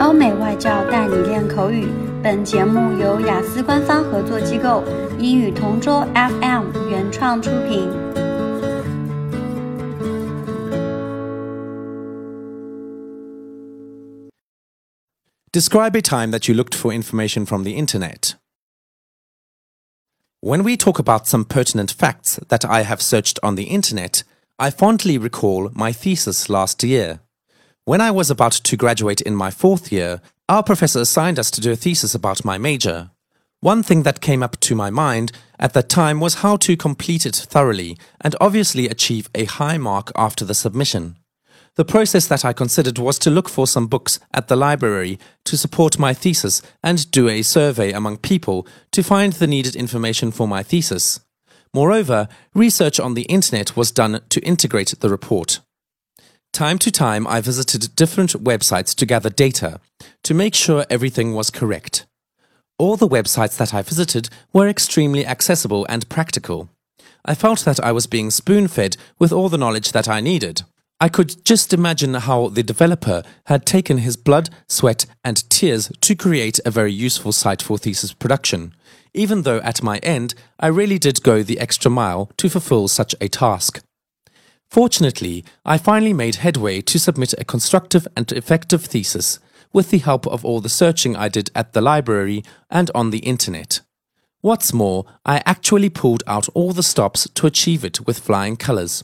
欧美外教带你练口语。本节目由雅思官方合作机构英语同桌 FM 原创出品。Describe a time that you looked for information from the internet. When we talk about some pertinent facts that I have searched on the internet, I fondly recall my thesis last year. When I was about to graduate in my fourth year, our professor assigned us to do a thesis about my major. One thing that came up to my mind at that time was how to complete it thoroughly and obviously achieve a high mark after the submission. The process that I considered was to look for some books at the library to support my thesis and do a survey among people to find the needed information for my thesis. Moreover, research on the internet was done to integrate the report. Time to time, I visited different websites to gather data to make sure everything was correct. All the websites that I visited were extremely accessible and practical. I felt that I was being spoon fed with all the knowledge that I needed. I could just imagine how the developer had taken his blood, sweat, and tears to create a very useful site for thesis production, even though at my end I really did go the extra mile to fulfill such a task. Fortunately, I finally made headway to submit a constructive and effective thesis with the help of all the searching I did at the library and on the internet. What's more, I actually pulled out all the stops to achieve it with flying colors.